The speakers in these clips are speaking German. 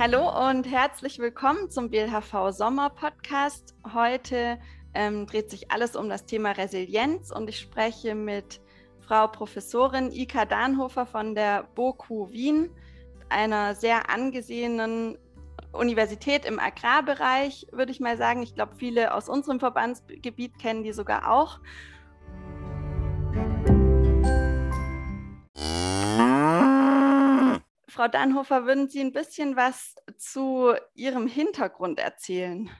Hallo und herzlich willkommen zum BLHV Sommer Podcast. Heute ähm, dreht sich alles um das Thema Resilienz und ich spreche mit Frau Professorin Ika Dahnhofer von der BOKU Wien, einer sehr angesehenen Universität im Agrarbereich, würde ich mal sagen. Ich glaube, viele aus unserem Verbandsgebiet kennen die sogar auch. Frau Dannhofer, würden Sie ein bisschen was zu Ihrem Hintergrund erzählen?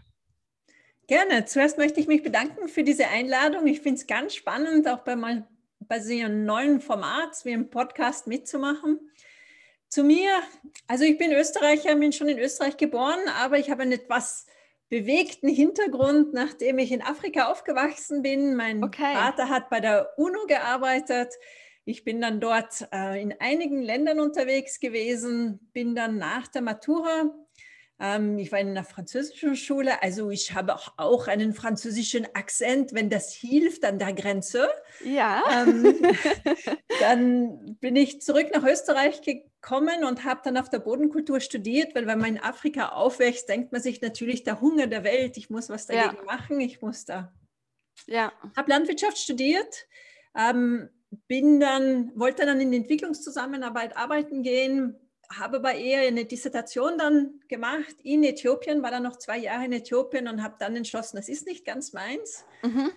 Gerne. Zuerst möchte ich mich bedanken für diese Einladung. Ich finde es ganz spannend, auch bei, mal, bei so einem neuen Format wie einem Podcast mitzumachen. Zu mir, also ich bin Österreicher, bin schon in Österreich geboren, aber ich habe einen etwas bewegten Hintergrund, nachdem ich in Afrika aufgewachsen bin. Mein okay. Vater hat bei der UNO gearbeitet. Ich bin dann dort äh, in einigen Ländern unterwegs gewesen, bin dann nach der Matura ähm, ich war in einer französischen Schule, also ich habe auch, auch einen französischen Akzent, wenn das hilft an der Grenze. Ja. Ähm, dann bin ich zurück nach Österreich gekommen und habe dann auf der Bodenkultur studiert, weil wenn man in Afrika aufwächst, denkt man sich natürlich der Hunger der Welt, ich muss was dagegen ja. machen, ich muss da. Ja. Habe Landwirtschaft studiert. Ähm, bin dann, wollte dann in Entwicklungszusammenarbeit arbeiten gehen, habe aber eher eine Dissertation dann gemacht in Äthiopien, war dann noch zwei Jahre in Äthiopien und habe dann entschlossen, das ist nicht ganz meins. Mhm.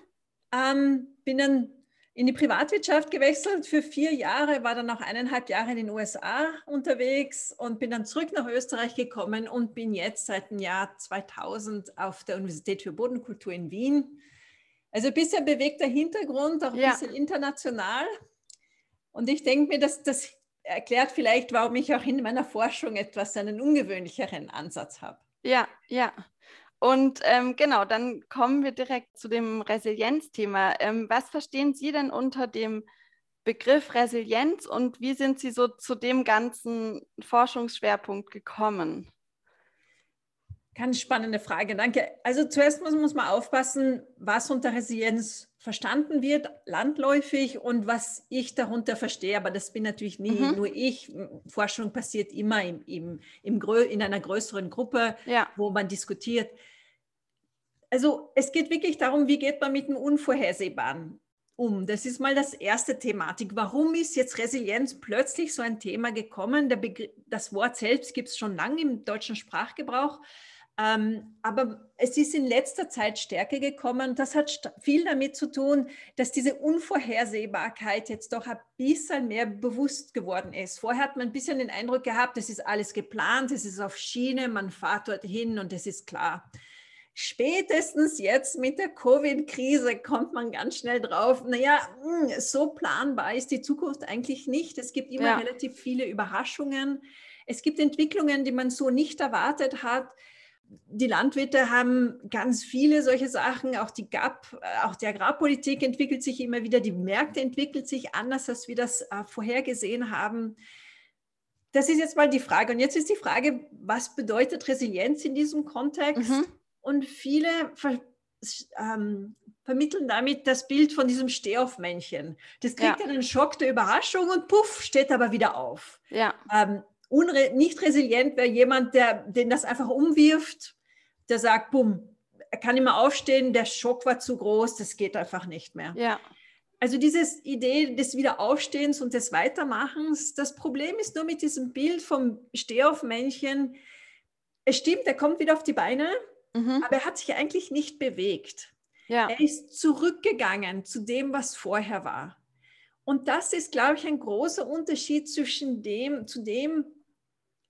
Ähm, bin dann in die Privatwirtschaft gewechselt für vier Jahre, war dann noch eineinhalb Jahre in den USA unterwegs und bin dann zurück nach Österreich gekommen und bin jetzt seit dem Jahr 2000 auf der Universität für Bodenkultur in Wien. Also ein bisschen bewegter Hintergrund, auch ein ja. bisschen international. Und ich denke mir, dass das erklärt vielleicht, warum ich auch in meiner Forschung etwas einen ungewöhnlicheren Ansatz habe. Ja, ja. Und ähm, genau, dann kommen wir direkt zu dem Resilienzthema. Ähm, was verstehen Sie denn unter dem Begriff Resilienz und wie sind Sie so zu dem ganzen Forschungsschwerpunkt gekommen? Ganz spannende Frage, danke. Also zuerst muss, muss man aufpassen, was unter Resilienz verstanden wird, landläufig und was ich darunter verstehe. Aber das bin natürlich nie mhm. nur ich. Forschung passiert immer im, im, im in einer größeren Gruppe, ja. wo man diskutiert. Also es geht wirklich darum, wie geht man mit dem Unvorhersehbaren um. Das ist mal das erste Thematik. Warum ist jetzt Resilienz plötzlich so ein Thema gekommen? das Wort selbst gibt es schon lange im deutschen Sprachgebrauch. Ähm, aber es ist in letzter Zeit stärker gekommen. Das hat viel damit zu tun, dass diese Unvorhersehbarkeit jetzt doch ein bisschen mehr bewusst geworden ist. Vorher hat man ein bisschen den Eindruck gehabt, es ist alles geplant, es ist auf Schiene, man fährt dorthin und es ist klar. Spätestens jetzt mit der Covid-Krise kommt man ganz schnell drauf, naja, hm, so planbar ist die Zukunft eigentlich nicht. Es gibt immer ja. relativ viele Überraschungen. Es gibt Entwicklungen, die man so nicht erwartet hat die Landwirte haben ganz viele solche Sachen, auch die GAP, äh, auch die Agrarpolitik entwickelt sich immer wieder, die Märkte entwickeln sich anders, als wir das äh, vorhergesehen haben. Das ist jetzt mal die Frage. Und jetzt ist die Frage, was bedeutet Resilienz in diesem Kontext? Mhm. Und viele ver, ähm, vermitteln damit das Bild von diesem Stehaufmännchen. Das kriegt ja. einen Schock der Überraschung und puff, steht aber wieder auf. Ja. Ähm, Unre nicht resilient wäre jemand, der den das einfach umwirft, der sagt, bumm, er kann immer aufstehen, der Schock war zu groß, das geht einfach nicht mehr. Ja. Also diese Idee des Wiederaufstehens und des Weitermachens, das Problem ist nur mit diesem Bild vom Stehaufmännchen, es stimmt, er kommt wieder auf die Beine, mhm. aber er hat sich eigentlich nicht bewegt. Ja. Er ist zurückgegangen zu dem, was vorher war. Und das ist, glaube ich, ein großer Unterschied zwischen dem, zu dem,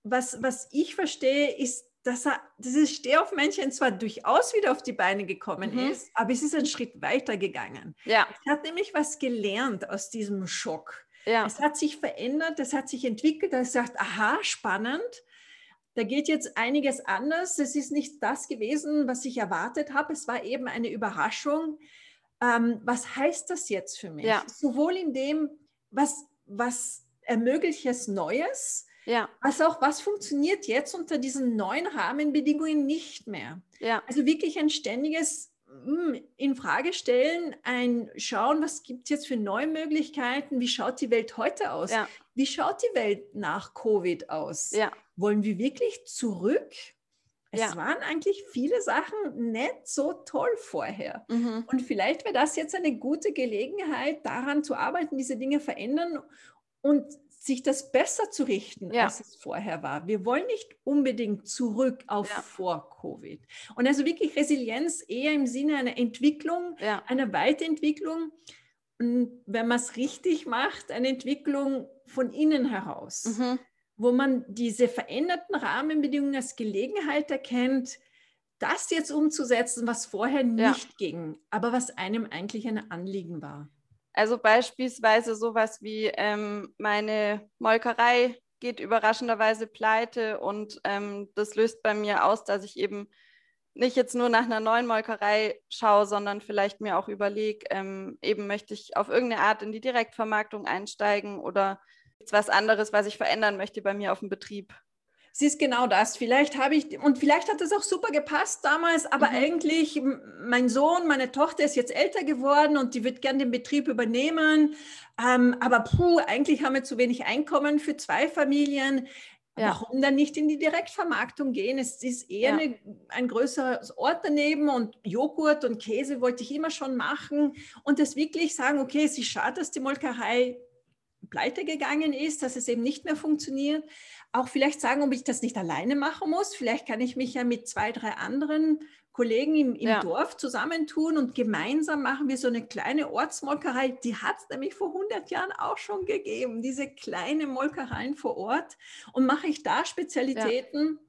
was, was ich verstehe, ist, dass er, dieses Stehaufmännchen zwar durchaus wieder auf die Beine gekommen mhm. ist, aber es ist einen Schritt weiter gegangen. Ja. Es hat nämlich was gelernt aus diesem Schock. Ja. Es hat sich verändert, es hat sich entwickelt, er sagt, aha, spannend, da geht jetzt einiges anders. Es ist nicht das gewesen, was ich erwartet habe. Es war eben eine Überraschung. Ähm, was heißt das jetzt für mich? Ja. Sowohl in dem, was, was ermöglicht es Neues, ja. Also auch, was funktioniert jetzt unter diesen neuen Rahmenbedingungen nicht mehr? Ja. Also wirklich ein ständiges hm, in Frage stellen, ein Schauen, was gibt es jetzt für neue Möglichkeiten, wie schaut die Welt heute aus? Ja. Wie schaut die Welt nach Covid aus? Ja. Wollen wir wirklich zurück? Es ja. waren eigentlich viele Sachen nicht so toll vorher. Mhm. Und vielleicht wäre das jetzt eine gute Gelegenheit, daran zu arbeiten, diese Dinge verändern und sich das besser zu richten, ja. als es vorher war. Wir wollen nicht unbedingt zurück auf ja. vor Covid. Und also wirklich Resilienz eher im Sinne einer Entwicklung, ja. einer Weiterentwicklung. Und wenn man es richtig macht, eine Entwicklung von innen heraus, mhm. wo man diese veränderten Rahmenbedingungen als Gelegenheit erkennt, das jetzt umzusetzen, was vorher nicht ging, aber was einem eigentlich ein Anliegen war. Also beispielsweise sowas wie ähm, meine Molkerei geht überraschenderweise pleite und ähm, das löst bei mir aus, dass ich eben nicht jetzt nur nach einer neuen Molkerei schaue, sondern vielleicht mir auch überlege, ähm, eben möchte ich auf irgendeine Art in die Direktvermarktung einsteigen oder was anderes, was ich verändern möchte bei mir auf dem Betrieb es ist genau das. Vielleicht habe ich, und vielleicht hat es auch super gepasst damals, aber mhm. eigentlich, mein Sohn, meine Tochter ist jetzt älter geworden und die wird gern den Betrieb übernehmen. Ähm, aber puh, eigentlich haben wir zu wenig Einkommen für zwei Familien. Ja. Warum dann nicht in die Direktvermarktung gehen? Es ist eher ja. eine, ein größeres Ort daneben und Joghurt und Käse wollte ich immer schon machen. Und das wirklich sagen, okay, es ist schade, dass die Molkerei pleite gegangen ist, dass es eben nicht mehr funktioniert auch vielleicht sagen, ob ich das nicht alleine machen muss. Vielleicht kann ich mich ja mit zwei, drei anderen Kollegen im, im ja. Dorf zusammentun und gemeinsam machen wir so eine kleine Ortsmolkerei. Die hat es nämlich vor 100 Jahren auch schon gegeben, diese kleine Molkereien vor Ort. Und mache ich da Spezialitäten.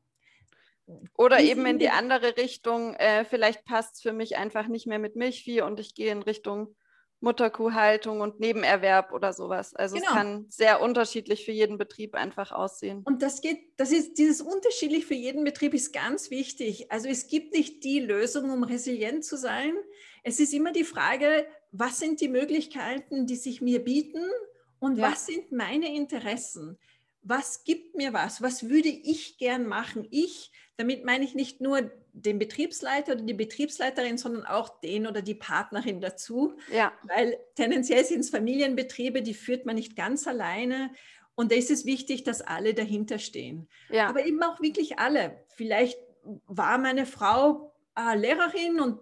Ja. Oder eben in die andere Richtung, äh, vielleicht passt es für mich einfach nicht mehr mit Milchvieh und ich gehe in Richtung Mutterkuhhaltung und Nebenerwerb oder sowas. Also genau. es kann sehr unterschiedlich für jeden Betrieb einfach aussehen. Und das geht, das ist dieses unterschiedlich für jeden Betrieb ist ganz wichtig. Also es gibt nicht die Lösung, um resilient zu sein. Es ist immer die Frage, was sind die Möglichkeiten, die sich mir bieten und ja. was sind meine Interessen? Was gibt mir was? Was würde ich gern machen? Ich, damit meine ich nicht nur den Betriebsleiter oder die Betriebsleiterin, sondern auch den oder die Partnerin dazu. Ja. Weil tendenziell sind es Familienbetriebe, die führt man nicht ganz alleine. Und da ist es wichtig, dass alle dahinter stehen. Ja. Aber eben auch wirklich alle. Vielleicht war meine Frau äh, Lehrerin und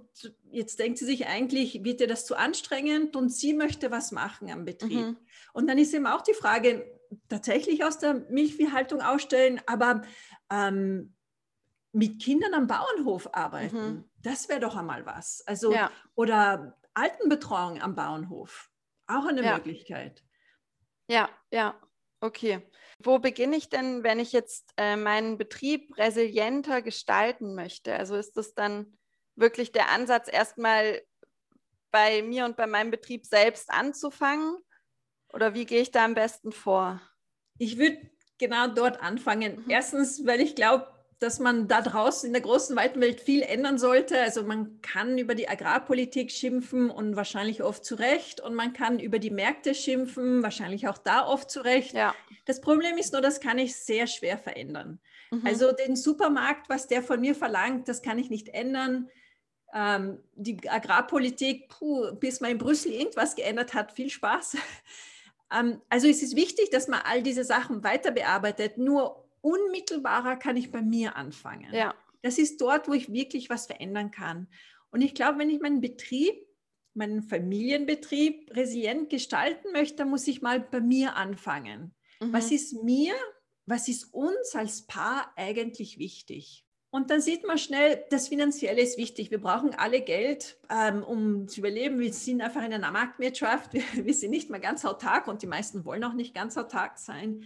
jetzt denkt sie sich eigentlich, wird ihr das zu anstrengend und sie möchte was machen am Betrieb. Mhm. Und dann ist eben auch die Frage, tatsächlich aus der Milchviehhaltung ausstellen, aber ähm, mit Kindern am Bauernhof arbeiten. Mhm. Das wäre doch einmal was. Also, ja. oder Altenbetreuung am Bauernhof. Auch eine ja. Möglichkeit. Ja, ja, okay. Wo beginne ich denn, wenn ich jetzt äh, meinen Betrieb resilienter gestalten möchte? Also ist das dann wirklich der Ansatz, erstmal bei mir und bei meinem Betrieb selbst anzufangen? Oder wie gehe ich da am besten vor? Ich würde genau dort anfangen. Mhm. Erstens, weil ich glaube, dass man da draußen in der großen, weiten Welt viel ändern sollte. Also man kann über die Agrarpolitik schimpfen und wahrscheinlich oft zu Recht. Und man kann über die Märkte schimpfen, wahrscheinlich auch da oft zu Recht. Ja. Das Problem ist nur, das kann ich sehr schwer verändern. Mhm. Also den Supermarkt, was der von mir verlangt, das kann ich nicht ändern. Ähm, die Agrarpolitik, puh, bis man in Brüssel irgendwas geändert hat, viel Spaß. ähm, also es ist wichtig, dass man all diese Sachen weiter bearbeitet. Nur unmittelbarer kann ich bei mir anfangen. Ja. Das ist dort, wo ich wirklich was verändern kann. Und ich glaube, wenn ich meinen Betrieb, meinen Familienbetrieb resilient gestalten möchte, muss ich mal bei mir anfangen. Mhm. Was ist mir, was ist uns als Paar eigentlich wichtig? Und dann sieht man schnell, das Finanzielle ist wichtig. Wir brauchen alle Geld, ähm, um zu überleben. Wir sind einfach in einer Marktwirtschaft. Wir, wir, sind nicht mehr ganz autark und die meisten wollen auch nicht ganz autark sein.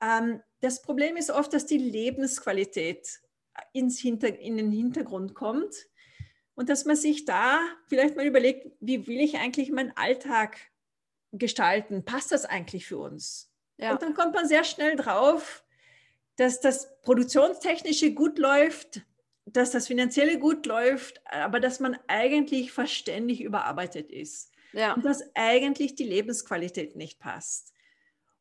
Ähm, das Problem ist oft, dass die Lebensqualität ins Hinter, in den Hintergrund kommt und dass man sich da vielleicht mal überlegt, wie will ich eigentlich meinen Alltag gestalten? Passt das eigentlich für uns? Ja. Und dann kommt man sehr schnell drauf, dass das Produktionstechnische gut läuft, dass das Finanzielle gut läuft, aber dass man eigentlich verständlich überarbeitet ist. Ja. Und dass eigentlich die Lebensqualität nicht passt.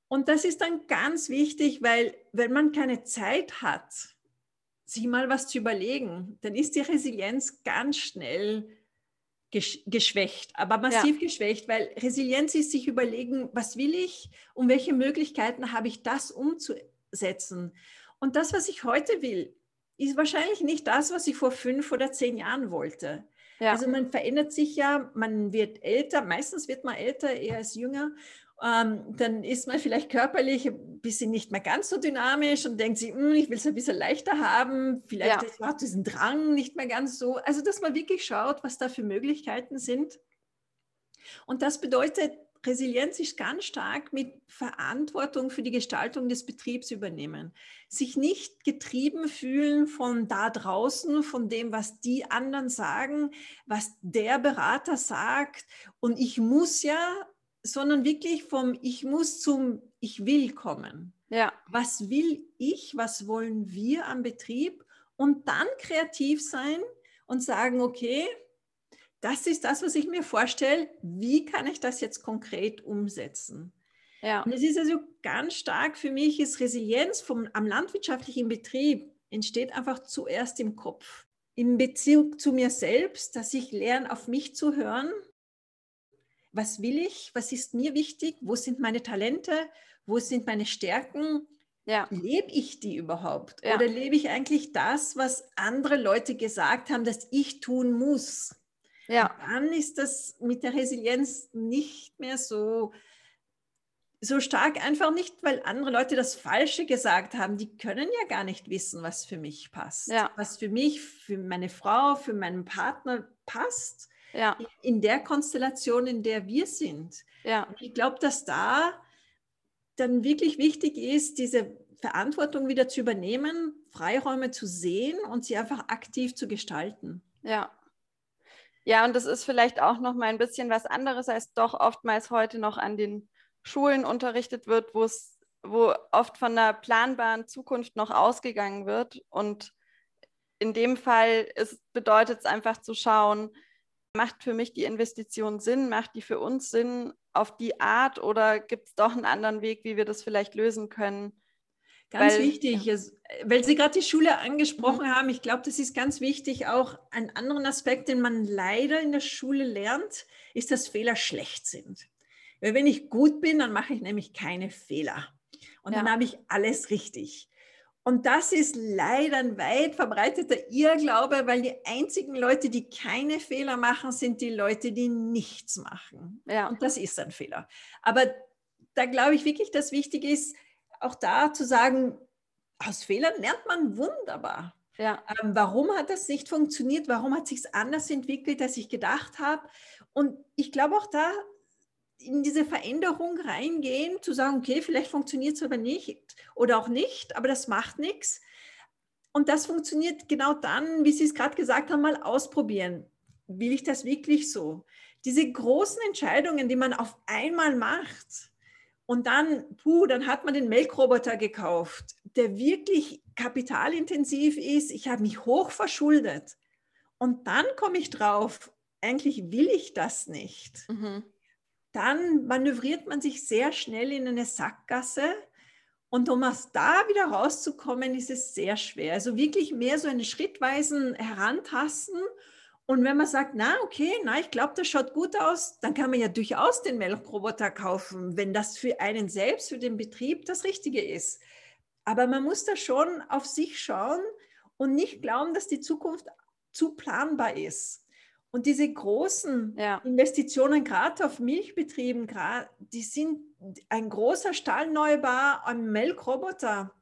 Und das ist dann ganz wichtig, weil wenn man keine Zeit hat, sich mal was zu überlegen, dann ist die Resilienz ganz schnell geschwächt, aber massiv ja. geschwächt, weil Resilienz ist sich überlegen, was will ich und welche Möglichkeiten habe ich, das umzusetzen. Und das, was ich heute will, ist wahrscheinlich nicht das, was ich vor fünf oder zehn Jahren wollte. Ja. Also man verändert sich ja, man wird älter, meistens wird man älter, eher als jünger. Ähm, dann ist man vielleicht körperlich ein bisschen nicht mehr ganz so dynamisch und denkt sich, hm, ich will es ein bisschen leichter haben, vielleicht ja. hat diesen Drang nicht mehr ganz so. Also, dass man wirklich schaut, was da für Möglichkeiten sind. Und das bedeutet, Resilienz ist ganz stark mit Verantwortung für die Gestaltung des Betriebs übernehmen. Sich nicht getrieben fühlen von da draußen, von dem, was die anderen sagen, was der Berater sagt. Und ich muss ja, sondern wirklich vom Ich muss zum Ich will kommen. Ja. Was will ich? Was wollen wir am Betrieb? Und dann kreativ sein und sagen, okay, das ist das, was ich mir vorstelle. Wie kann ich das jetzt konkret umsetzen? Ja. Und es ist also ganz stark für mich, ist Resilienz vom, am landwirtschaftlichen Betrieb entsteht einfach zuerst im Kopf. Im Bezug zu mir selbst, dass ich lerne, auf mich zu hören. Was will ich? Was ist mir wichtig? Wo sind meine Talente? Wo sind meine Stärken? Ja. Lebe ich die überhaupt? Ja. Oder lebe ich eigentlich das, was andere Leute gesagt haben, dass ich tun muss? Ja. dann ist das mit der Resilienz nicht mehr so, so stark, einfach nicht, weil andere Leute das Falsche gesagt haben. Die können ja gar nicht wissen, was für mich passt. Ja. Was für mich, für meine Frau, für meinen Partner passt. Ja. In der Konstellation, in der wir sind. Ja. Ich glaube, dass da dann wirklich wichtig ist, diese Verantwortung wieder zu übernehmen, Freiräume zu sehen und sie einfach aktiv zu gestalten. Ja, ja, und das ist vielleicht auch noch mal ein bisschen was anderes, als doch oftmals heute noch an den Schulen unterrichtet wird, wo es, wo oft von einer planbaren Zukunft noch ausgegangen wird. Und in dem Fall ist, bedeutet es einfach zu schauen, macht für mich die Investition Sinn, macht die für uns Sinn auf die Art oder gibt es doch einen anderen Weg, wie wir das vielleicht lösen können? Ganz weil, wichtig, ja. weil Sie gerade die Schule angesprochen mhm. haben, ich glaube, das ist ganz wichtig. Auch ein anderen Aspekt, den man leider in der Schule lernt, ist, dass Fehler schlecht sind. Weil wenn ich gut bin, dann mache ich nämlich keine Fehler. Und ja. dann habe ich alles richtig. Und das ist leider ein weit verbreiteter Irrglaube, weil die einzigen Leute, die keine Fehler machen, sind die Leute, die nichts machen. Ja. Und das ist ein Fehler. Aber da glaube ich wirklich, dass wichtig ist, auch da zu sagen, aus Fehlern lernt man wunderbar. Ja. Ähm, warum hat das nicht funktioniert? Warum hat sich anders entwickelt, als ich gedacht habe? Und ich glaube auch da in diese Veränderung reingehen, zu sagen, okay, vielleicht funktioniert es aber nicht oder auch nicht, aber das macht nichts. Und das funktioniert genau dann, wie Sie es gerade gesagt haben, mal ausprobieren. Will ich das wirklich so? Diese großen Entscheidungen, die man auf einmal macht, und dann, puh, dann hat man den Melkroboter gekauft, der wirklich kapitalintensiv ist. Ich habe mich hoch verschuldet. Und dann komme ich drauf, eigentlich will ich das nicht. Mhm. Dann manövriert man sich sehr schnell in eine Sackgasse. Und um aus da wieder rauszukommen, ist es sehr schwer. Also wirklich mehr so einen schrittweisen Herantasten und wenn man sagt, na, okay, na, ich glaube, das schaut gut aus, dann kann man ja durchaus den Melkroboter kaufen, wenn das für einen selbst, für den Betrieb das Richtige ist. Aber man muss da schon auf sich schauen und nicht glauben, dass die Zukunft zu planbar ist. Und diese großen ja. Investitionen, gerade auf Milchbetrieben, die sind ein großer Stallneubau, ein Melkroboter.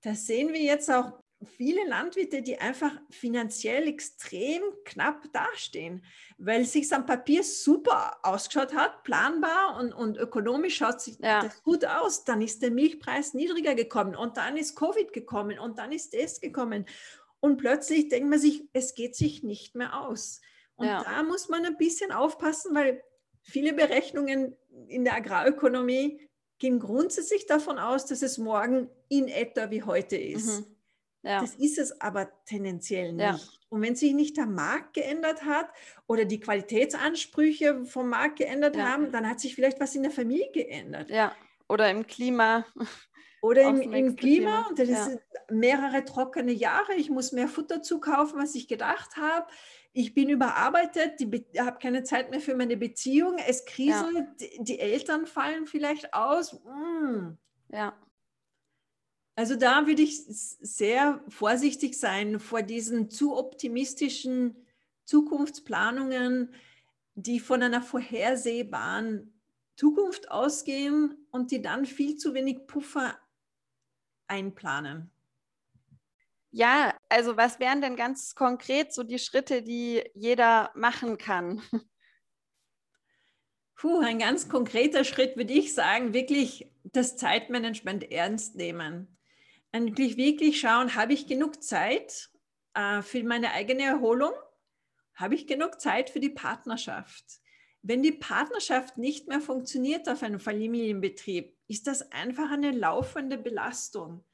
Das sehen wir jetzt auch viele Landwirte, die einfach finanziell extrem knapp dastehen, weil es sich am Papier super ausgeschaut hat, planbar und, und ökonomisch schaut sich ja. das gut aus. Dann ist der Milchpreis niedriger gekommen und dann ist Covid gekommen und dann ist das gekommen. Und plötzlich denkt man sich, es geht sich nicht mehr aus. Und ja. da muss man ein bisschen aufpassen, weil viele Berechnungen in der Agrarökonomie gehen grundsätzlich davon aus, dass es morgen in etwa wie heute ist. Mhm. Ja. Das ist es aber tendenziell nicht. Ja. Und wenn sich nicht der Markt geändert hat oder die Qualitätsansprüche vom Markt geändert ja. haben, dann hat sich vielleicht was in der Familie geändert. Ja, oder im Klima. Oder im, im Klima. Und das ist mehrere trockene Jahre, ich muss mehr Futter zukaufen, was ich gedacht habe. Ich bin überarbeitet, habe keine Zeit mehr für meine Beziehung, es kriselt, ja. die, Eltern fallen vielleicht aus. Mm. Ja. Also da würde ich sehr vorsichtig sein vor diesen zu optimistischen Zukunftsplanungen, die von einer vorhersehbaren Zukunft ausgehen und die dann viel zu wenig Puffer einplanen. Ja, also was wären denn ganz konkret so die Schritte, die jeder machen kann? Puh, ein ganz konkreter Schritt würde ich sagen, wirklich das Zeitmanagement ernst nehmen. Wirklich, wirklich schauen, habe ich genug Zeit äh, für meine eigene Erholung? Habe ich genug Zeit für die Partnerschaft? Wenn die Partnerschaft nicht mehr funktioniert auf einem Familienbetrieb, ist das einfach eine laufende Belastung.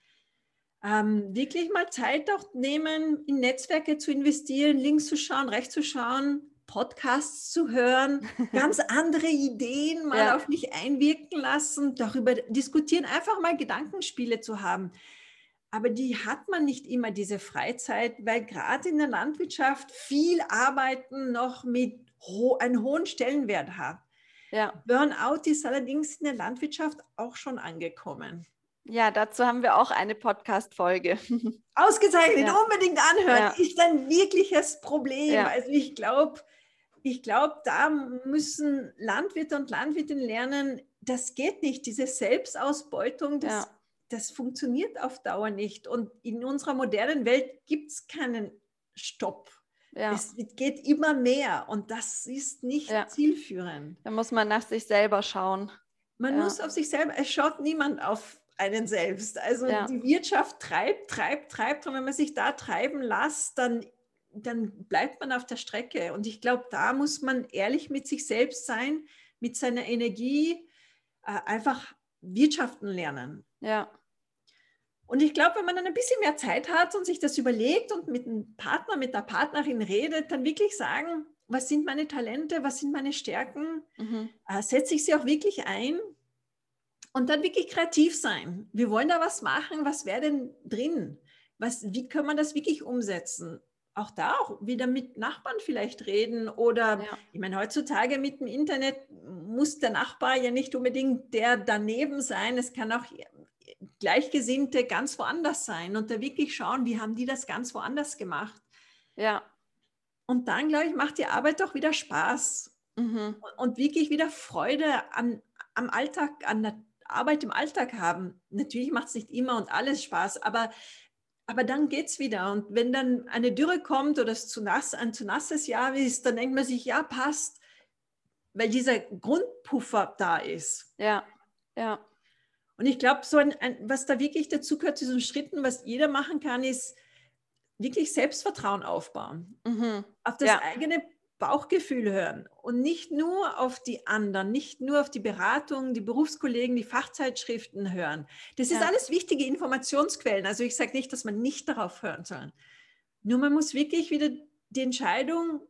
Ähm, wirklich mal Zeit auch nehmen, in Netzwerke zu investieren, links zu schauen, rechts zu schauen, Podcasts zu hören, ganz andere Ideen mal ja. auf mich einwirken lassen, darüber diskutieren, einfach mal Gedankenspiele zu haben. Aber die hat man nicht immer, diese Freizeit, weil gerade in der Landwirtschaft viel Arbeiten noch mit ho einen hohen Stellenwert hat. Ja. Burnout ist allerdings in der Landwirtschaft auch schon angekommen. Ja, dazu haben wir auch eine Podcast-Folge. Ausgezeichnet, ja. unbedingt anhören. Ja. Ist ein wirkliches Problem. Ja. Also ich glaube, ich glaube, da müssen Landwirte und Landwirtinnen lernen, das geht nicht. Diese Selbstausbeutung, das, das funktioniert auf Dauer nicht. Und in unserer modernen Welt gibt es keinen Stopp. Ja. Es geht immer mehr und das ist nicht ja. zielführend. Da muss man nach sich selber schauen. Man ja. muss auf sich selber, es schaut niemand auf einen selbst. Also die Wirtschaft treibt, treibt, treibt und wenn man sich da treiben lässt, dann, dann bleibt man auf der Strecke. Und ich glaube, da muss man ehrlich mit sich selbst sein, mit seiner Energie, äh, einfach wirtschaften lernen. Ja. Und ich glaube, wenn man dann ein bisschen mehr Zeit hat und sich das überlegt und mit einem Partner, mit der Partnerin redet, dann wirklich sagen, was sind meine Talente, was sind meine Stärken, mhm. äh, setze ich sie auch wirklich ein und dann wirklich kreativ sein. Wir wollen da was machen, was wäre denn drin? Was, wie kann man das wirklich umsetzen? Auch da auch wieder mit Nachbarn vielleicht reden oder ja. ich meine, heutzutage mit dem Internet muss der Nachbar ja nicht unbedingt der daneben sein. Es kann auch Gleichgesinnte ganz woanders sein und da wirklich schauen, wie haben die das ganz woanders gemacht. Ja. Und dann, glaube ich, macht die Arbeit auch wieder Spaß mhm. und wirklich wieder Freude an, am Alltag, an der Arbeit im Alltag haben. Natürlich macht es nicht immer und alles Spaß, aber, aber dann geht es wieder. Und wenn dann eine Dürre kommt oder es zu nass, ein zu nasses Jahr ist, dann denkt man sich, ja, passt, weil dieser Grundpuffer da ist. Ja, ja. Und ich glaube, so ein, ein, was da wirklich dazu gehört, zu diesen Schritten, was jeder machen kann, ist wirklich Selbstvertrauen aufbauen. Mhm. Auf das ja. eigene Bauchgefühl hören und nicht nur auf die anderen, nicht nur auf die Beratung, die Berufskollegen, die Fachzeitschriften hören. Das ja. ist alles wichtige Informationsquellen. Also ich sage nicht, dass man nicht darauf hören soll. Nur man muss wirklich wieder die Entscheidung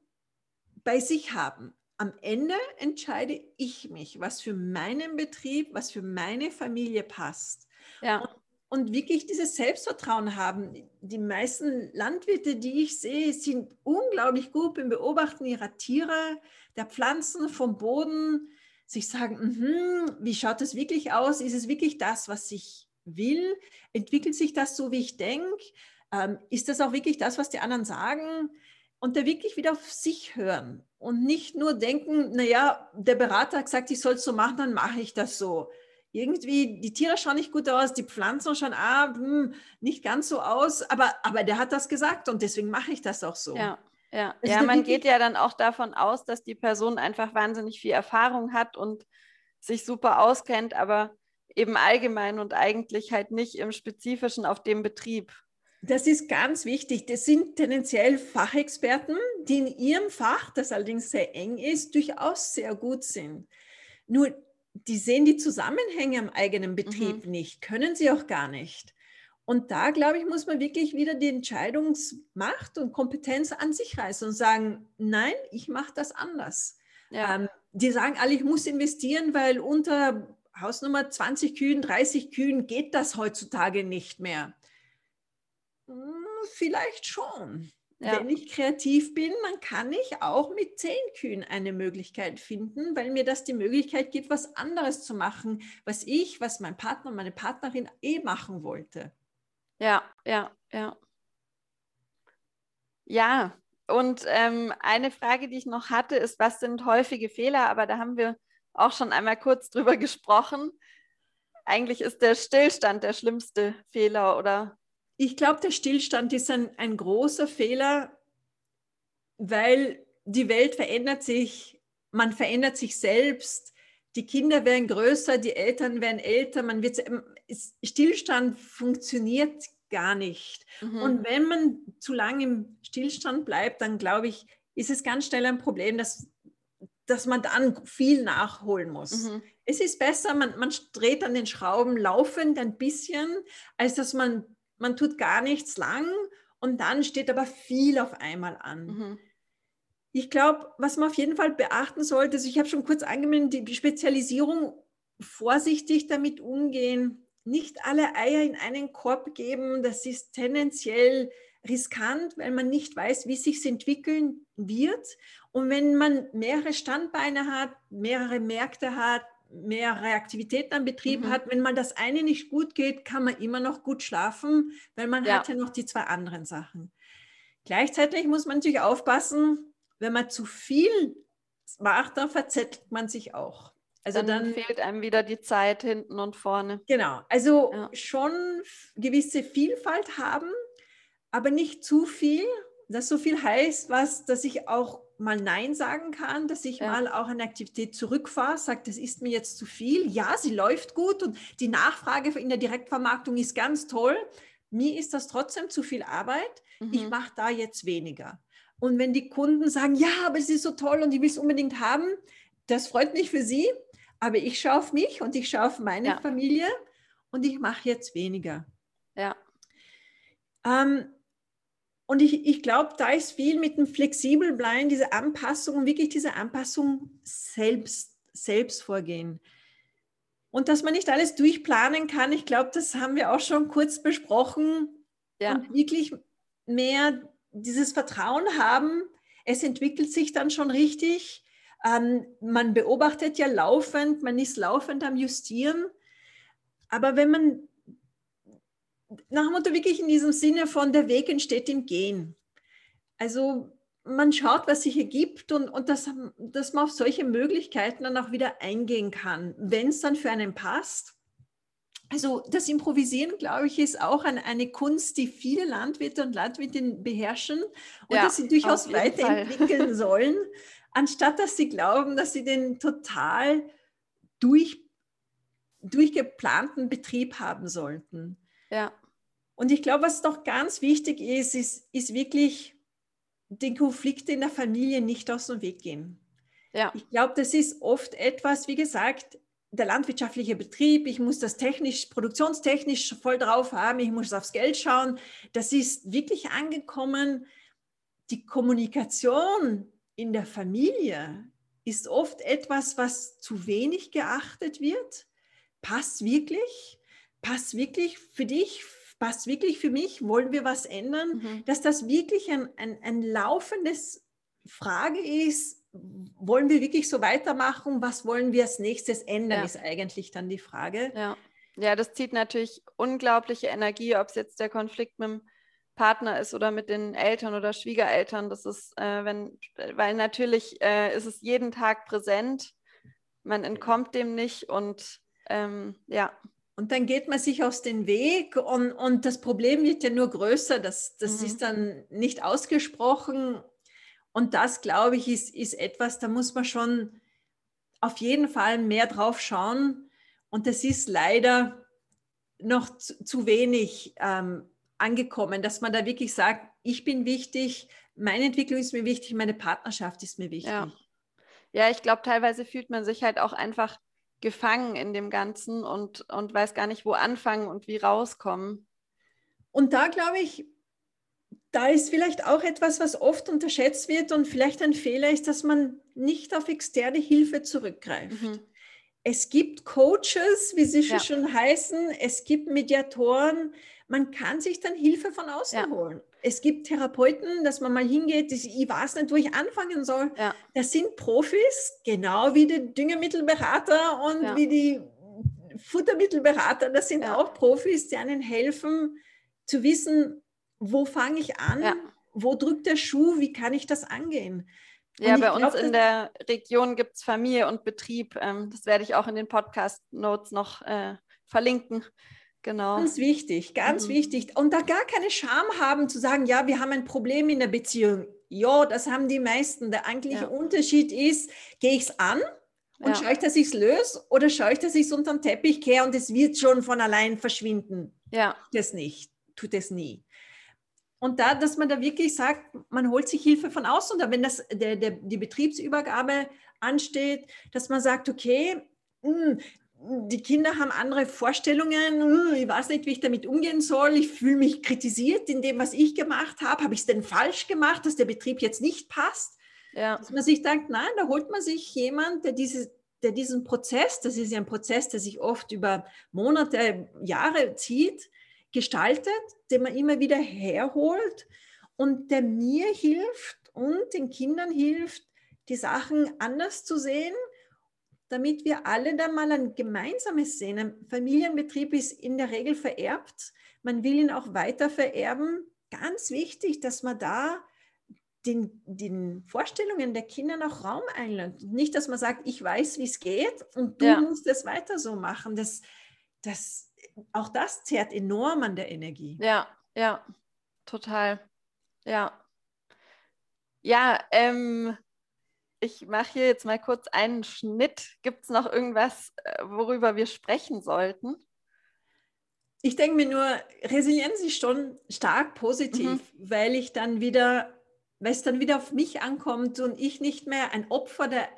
bei sich haben am Ende entscheide ich mich, was für meinen Betrieb, was für meine Familie passt. Ja. Und, und wirklich dieses Selbstvertrauen haben. Die meisten Landwirte, die ich sehe, sind unglaublich gut beim Beobachten ihrer Tiere, der Pflanzen, vom Boden. Sich sagen, mm wie schaut es wirklich aus? Ist es wirklich das, was ich will? Entwickelt sich das so, wie ich denke? Ähm, ist das auch wirklich das, was die anderen sagen? und da wirklich wieder auf sich hören und nicht nur denken, naja, der Berater hat gesagt, ich soll es so machen, dann mache ich das so. Irgendwie, die Tiere schauen nicht gut aus, die Pflanzen schauen ah, hm, nicht ganz so aus, aber, aber der hat das gesagt und deswegen mache ich das auch so. Ja. Ja, also ja man geht ja dann auch davon aus, dass die Person einfach wahnsinnig viel Erfahrung hat und sich super auskennt, aber eben allgemein und eigentlich halt nicht im Spezifischen auf dem Betrieb. Das ist ganz wichtig. Das sind tendenziell Fachexperten, die in ihrem Fach, das allerdings sehr eng ist, durchaus sehr gut sind. Nur, die sehen die Zusammenhänge am eigenen Betrieb mhm. nicht, können sie auch gar nicht. Und da, glaube ich, muss man wirklich wieder die Entscheidungsmacht und Kompetenz an sich reißen und sagen, nein, ich mache das anders. Ja. Ähm, die sagen alle, ich muss investieren, weil unter Hausnummer 20 Kühen, 30 Kühen geht das heutzutage nicht mehr Hm, vielleicht schon. Ja. Wenn ich kreativ bin, dann kann ich auch mit zehn Kühen eine Möglichkeit finden, weil mir das die Möglichkeit gibt, was anderes zu machen, was ich, was mein Partner, meine Partnerin eh machen wollte. Ja, ja, ja. Ja, und ähm, eine Frage, die ich noch hatte, ist, was sind häufige Fehler? Aber da haben wir auch schon einmal kurz drüber gesprochen. Eigentlich ist der Stillstand der schlimmste Fehler, oder? Ich glaube, der Stillstand ist ein, ein großer Fehler, weil die Welt verändert sich, man verändert sich selbst, die Kinder werden größer, die Eltern werden älter, man wird Stillstand funktioniert gar nicht. Mhm. Und wenn man zu lange im Stillstand bleibt, dann glaube ich, ist es ganz schnell ein Problem, dass, dass man dann viel nachholen muss. Mhm. Es ist besser, man, man dreht an den Schrauben laufend ein bisschen, als dass man man tut gar nichts lang und dann steht aber viel auf einmal an. Mhm. Ich glaube, was man auf jeden Fall beachten sollte, also ich habe schon kurz angemeldet, die Spezialisierung vorsichtig damit umgehen, nicht alle Eier in einen Korb geben, das ist tendenziell riskant, weil man nicht weiß, wie sich entwickeln wird. Und wenn man mehrere Standbeine hat, mehrere Märkte hat, mehrere Aktivitäten am Betrieb mhm. hat, wenn mal das eine nicht gut geht, kann man immer noch gut schlafen, weil man ja. hat ja noch die zwei anderen Sachen. Gleichzeitig muss man natürlich aufpassen, wenn man zu viel macht, dann verzettelt man sich auch. Also dann, dann, fehlt einem wieder die Zeit hinten und vorne. Genau, also ja. schon gewisse Vielfalt haben, aber nicht zu viel. Das so viel heißt, was, dass ich auch mal Nein sagen kann, dass ich ja. mal auch eine Aktivität zurückfahre, sage, das ist mir jetzt zu viel. Ja, sie läuft gut und die Nachfrage in der Direktvermarktung ist ganz toll. Mir ist das trotzdem zu viel Arbeit. Mhm. Ich mache da jetzt weniger. Und wenn die Kunden sagen, ja, aber es ist so toll und ich will es unbedingt haben, das freut mich für sie. Aber ich schaue auf mich und ich schaue auf meine ja. Familie und ich mache jetzt weniger. Ja. Ähm, und ich, ich glaube, da ist viel mit dem Flexibelbleiben, diese Anpassung, wirklich diese Anpassung selbst, selbst vorgehen. Und dass man nicht alles durchplanen kann, ich glaube, das haben wir auch schon kurz besprochen. Ja. Und wirklich mehr dieses Vertrauen haben, es entwickelt sich dann schon richtig. Ähm, man beobachtet ja laufend, man ist laufend am Justieren. Aber wenn man nach dem Motto wirklich in diesem Sinne von der Weg entsteht im Gehen. Also man schaut, was sich ergibt und, und das, dass man auf solche Möglichkeiten dann auch wieder eingehen kann, wenn es dann für einen passt. Also das Improvisieren, glaube ich, ist auch ein, eine Kunst, die viele Landwirte und Landwirtinnen beherrschen und ja, dass sie durchaus weiterentwickeln sollen, anstatt dass sie glauben, dass sie den total durch, durchgeplanten Betrieb haben sollten. Ja. Und ich glaube, was doch ganz wichtig ist, ist, ist wirklich den Konflikte in der Familie nicht aus dem Weg gehen. Ja. Ich glaube, das ist oft etwas, wie gesagt, der landwirtschaftliche Betrieb, ich muss das technisch, produktionstechnisch voll drauf haben, ich muss aufs Geld schauen. Das ist wirklich angekommen. Die Kommunikation in der Familie ist oft etwas, was zu wenig geachtet wird. Passt wirklich? Passt wirklich für dich, passt wirklich für mich, wollen wir was ändern, mhm. dass das wirklich ein, ein, ein laufendes Frage ist, wollen wir wirklich so weitermachen, was wollen wir als nächstes ändern, ja. ist eigentlich dann die Frage. Ja. ja, das zieht natürlich unglaubliche Energie, ob es jetzt der Konflikt mit dem Partner ist oder mit den Eltern oder Schwiegereltern. Das ist, äh, wenn, weil natürlich äh, ist es jeden Tag präsent, man entkommt dem nicht und ähm, ja. Und dann geht man sich aus dem Weg und, und das Problem wird ja nur größer. Das, das mhm. ist dann nicht ausgesprochen. Und das, glaube ich, ist, ist etwas, da muss man schon auf jeden Fall mehr drauf schauen. Und das ist leider noch zu, zu wenig ähm, angekommen, dass man da wirklich sagt, ich bin wichtig, meine Entwicklung ist mir wichtig, meine Partnerschaft ist mir wichtig. Ja, ja ich glaube, teilweise fühlt man sich halt auch einfach gefangen in dem Ganzen und, und weiß gar nicht, wo anfangen und wie rauskommen. Und da glaube ich, da ist vielleicht auch etwas, was oft unterschätzt wird und vielleicht ein Fehler ist, dass man nicht auf externe Hilfe zurückgreift. Mhm. Es gibt Coaches, wie sie ja. schon heißen, es gibt Mediatoren. Man kann sich dann Hilfe von außen ja. holen. Es gibt Therapeuten, dass man mal hingeht, ich weiß nicht, wo ich anfangen soll. Ja. Das sind Profis, genau wie die Düngemittelberater und wie die Futtermittelberater. Das sind auch Profis, die einen helfen zu wissen, wo fange ich an, wo drückt der Schuh, wie kann ich das angehen. Ja, bei glaub, uns in der Region gibt es Familie und Betrieb. Ähm, das werde ich auch in den Podcast-Notes noch äh, verlinken. Genau. Ganz wichtig, ganz mhm. wichtig. Und da gar keine Scham haben zu sagen, ja, wir haben ein Problem in der Beziehung. Ja, das haben die meisten. Der eigentliche ja. Unterschied ist, gehe ich es an und ja. schaue ich, dass ich es löse oder schaue ich, dass ich es unter den Teppich kehre und es wird schon von allein verschwinden. Ja. Tut es nicht, tut es nie. Und da, dass man da wirklich sagt, man holt sich Hilfe von außen. Oder wenn das, der, der, die Betriebsübergabe ansteht, dass man sagt, okay, mh, hm, die Kinder haben andere Vorstellungen, hm, ich weiß nicht, wie ich damit umgehen soll, ich fühle mich kritisiert in dem, was ich gemacht habe, habe ich es denn falsch gemacht, dass der Betrieb jetzt nicht passt? Ja. Dass man sich denkt, nein, da holt man sich jemand, der, diese, der diesen Prozess, das ist ja ein Prozess, der sich oft über Monate, Jahre zieht, gestaltet, den man immer wieder herholt und der mir hilft und den Kindern hilft, die Sachen anders zu sehen, damit wir alle dann mal ein gemeinsames sehen. Ein Familienbetrieb ist in der Regel vererbt. Man will ihn auch weiter vererben. Ganz wichtig, dass man da den, den Vorstellungen der Kinder noch Raum einlädt. Nicht, dass man sagt, ich weiß, wie es geht und du ja. musst es weiter so machen. Das, das auch das zehrt enorm an der Energie. Ja, ja, total. Ja. Ja, ähm, ich mache hier jetzt mal kurz einen Schnitt. Gibt es noch irgendwas, äh, worüber wir sprechen sollten? Ich denke mir nur, Resilienz ist schon stark positiv, mhm. weil ich dann wieder, weil es dann wieder auf mich ankommt und ich nicht mehr ein Opfer der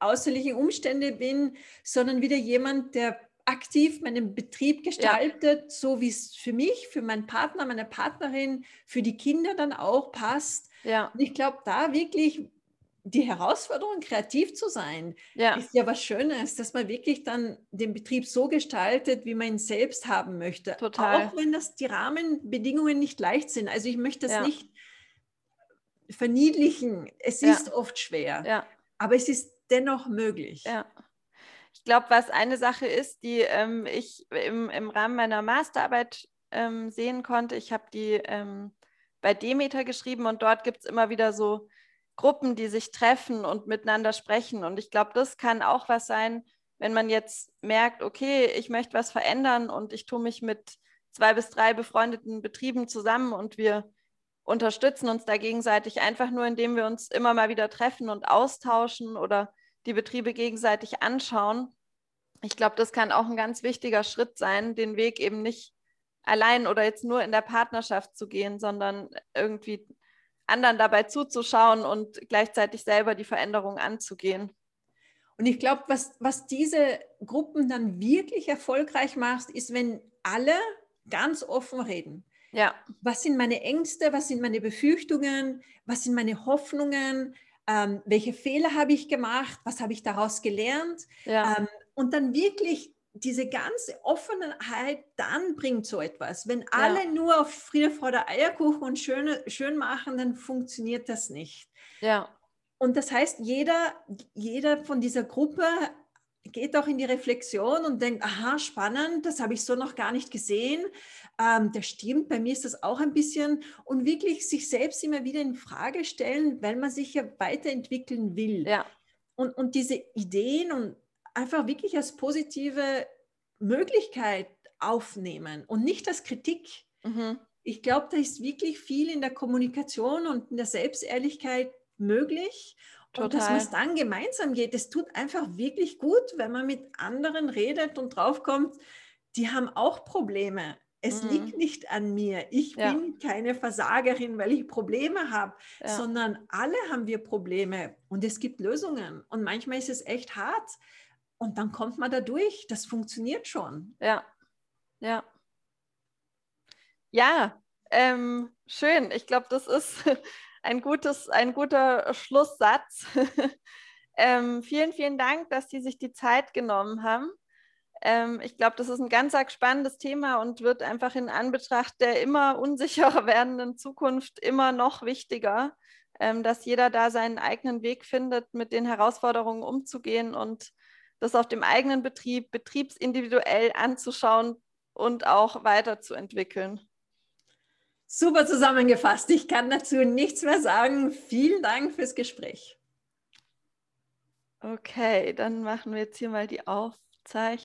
äußerlichen Umstände bin, sondern wieder jemand, der aktiv meinen Betrieb gestaltet, ja. so wie es für mich, für meinen Partner, meine Partnerin, für die Kinder dann auch passt. Ja. Und ich glaube, da wirklich die Herausforderung, kreativ zu sein, ja. ist ja was Schönes, dass man wirklich dann den Betrieb so gestaltet, wie man ihn selbst haben möchte. Total. Auch wenn das die Rahmenbedingungen nicht leicht sind. Also ich möchte das ja. nicht verniedlichen. Es ist oft schwer, aber es ist dennoch möglich. Ja. Ich glaube, was eine Sache ist, die ähm, ich im, im Rahmen meiner Masterarbeit ähm, sehen konnte, ich habe die ähm, bei Demeter geschrieben und dort gibt es immer wieder so Gruppen, die sich treffen und miteinander sprechen. Und ich glaube, das kann auch was sein, wenn man jetzt merkt, okay, ich möchte was verändern und ich tue mich mit zwei bis drei befreundeten Betrieben zusammen und wir unterstützen uns da gegenseitig einfach nur, indem wir uns immer mal wieder treffen und austauschen oder die Betriebe gegenseitig anschauen. Ich glaube, das kann auch ein ganz wichtiger Schritt sein, den Weg eben nicht allein oder jetzt nur in der Partnerschaft zu gehen, sondern irgendwie anderen dabei zuzuschauen und gleichzeitig selber die Veränderung anzugehen. Und ich glaube, was, was diese Gruppen dann wirklich erfolgreich macht, ist, wenn alle ganz offen reden. Ja. Was sind meine Ängste? Was sind meine Befürchtungen? Was sind meine Hoffnungen? Ähm, welche Fehler habe ich gemacht, was habe ich daraus gelernt ja. ähm, und dann wirklich diese ganze Offenheit, dann bringt so etwas. Wenn alle ja. nur auf Friede, Freude, Eierkuchen und schöne, schön machen, dann funktioniert das nicht. Ja. Und das heißt, jeder, jeder von dieser Gruppe geht auch in die Reflexion und denkt, aha, spannend, das habe ich so noch gar nicht gesehen. Ähm, das stimmt, bei mir ist das auch ein bisschen. Und wirklich sich selbst immer wieder in Frage stellen, weil man sich ja weiterentwickeln will. Ja. Und, und diese Ideen und einfach wirklich als positive Möglichkeit aufnehmen und nicht als Kritik. Mhm. Ich glaube, da ist wirklich viel in der Kommunikation und in der Selbstehrlichkeit möglich. Total. Und dass man es dann gemeinsam geht, es tut einfach wirklich gut, wenn man mit anderen redet und draufkommt, die haben auch Probleme. Es mhm. liegt nicht an mir. Ich ja. bin keine Versagerin, weil ich Probleme habe, ja. sondern alle haben wir Probleme und es gibt Lösungen. Und manchmal ist es echt hart und dann kommt man da durch. Das funktioniert schon. Ja, ja. Ja, ähm, schön. Ich glaube, das ist ein, gutes, ein guter Schlusssatz. Ähm, vielen, vielen Dank, dass Sie sich die Zeit genommen haben. Ähm, ich glaube, das ist ein ganz spannendes Thema und wird einfach in Anbetracht der immer unsicherer werdenden Zukunft immer noch wichtiger, ähm, dass jeder da seinen eigenen Weg findet, mit den Herausforderungen umzugehen und das auf dem eigenen Betrieb betriebsindividuell anzuschauen und auch weiterzuentwickeln. Super zusammengefasst. Ich kann dazu nichts mehr sagen. Vielen Dank fürs Gespräch. Okay, dann machen wir jetzt hier mal die Aufzeichnung.